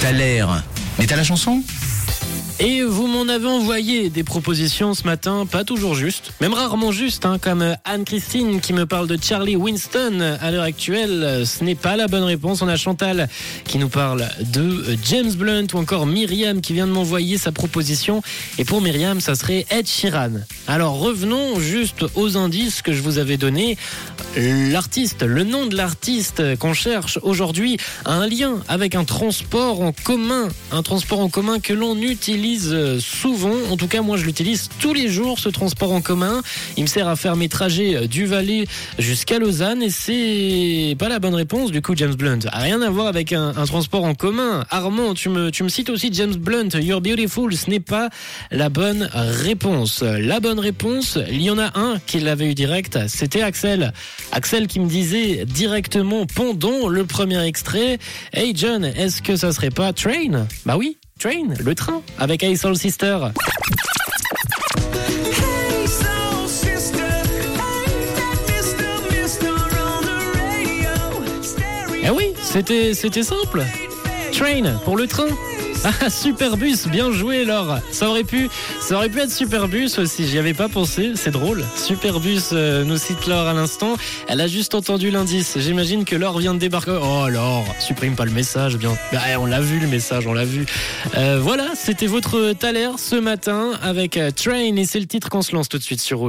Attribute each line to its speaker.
Speaker 1: T'as l'air. Mais t'as la chanson?
Speaker 2: Et vous m'en avez envoyé des propositions ce matin, pas toujours justes, même rarement justes, hein, comme Anne-Christine qui me parle de Charlie Winston à l'heure actuelle. Ce n'est pas la bonne réponse. On a Chantal qui nous parle de James Blunt ou encore Myriam qui vient de m'envoyer sa proposition. Et pour Myriam, ça serait Ed Sheeran. Alors revenons juste aux indices que je vous avais donnés. L'artiste, le nom de l'artiste qu'on cherche aujourd'hui a un lien avec un transport en commun, un transport en commun que l'on utilise souvent. En tout cas, moi, je l'utilise tous les jours, ce transport en commun. Il me sert à faire mes trajets du Valais jusqu'à Lausanne et c'est pas la bonne réponse. Du coup, James Blunt a rien à voir avec un, transport en commun. Armand, tu me, tu me cites aussi James Blunt. You're beautiful. Ce n'est pas la bonne réponse. La bonne réponse, il y en a un qui l'avait eu direct. C'était Axel. Axel qui me disait directement pendant le premier extrait Hey John, est-ce que ça serait pas Train? Bah oui, Train, le train, avec Hey Soul Sister. Eh oui, c'était c'était simple. Train pour le train. Ah, Superbus, bien joué Laure. Ça aurait pu, ça aurait pu être Superbus aussi. J'y avais pas pensé. C'est drôle. Superbus euh, nous cite Laure à l'instant. Elle a juste entendu l'indice. J'imagine que Laure vient de débarquer. Oh Laure, supprime pas le message, bien. Bah, on l'a vu le message, on l'a vu. Euh, voilà, c'était votre Thaler ce matin avec euh, Train et c'est le titre qu'on se lance tout de suite sur.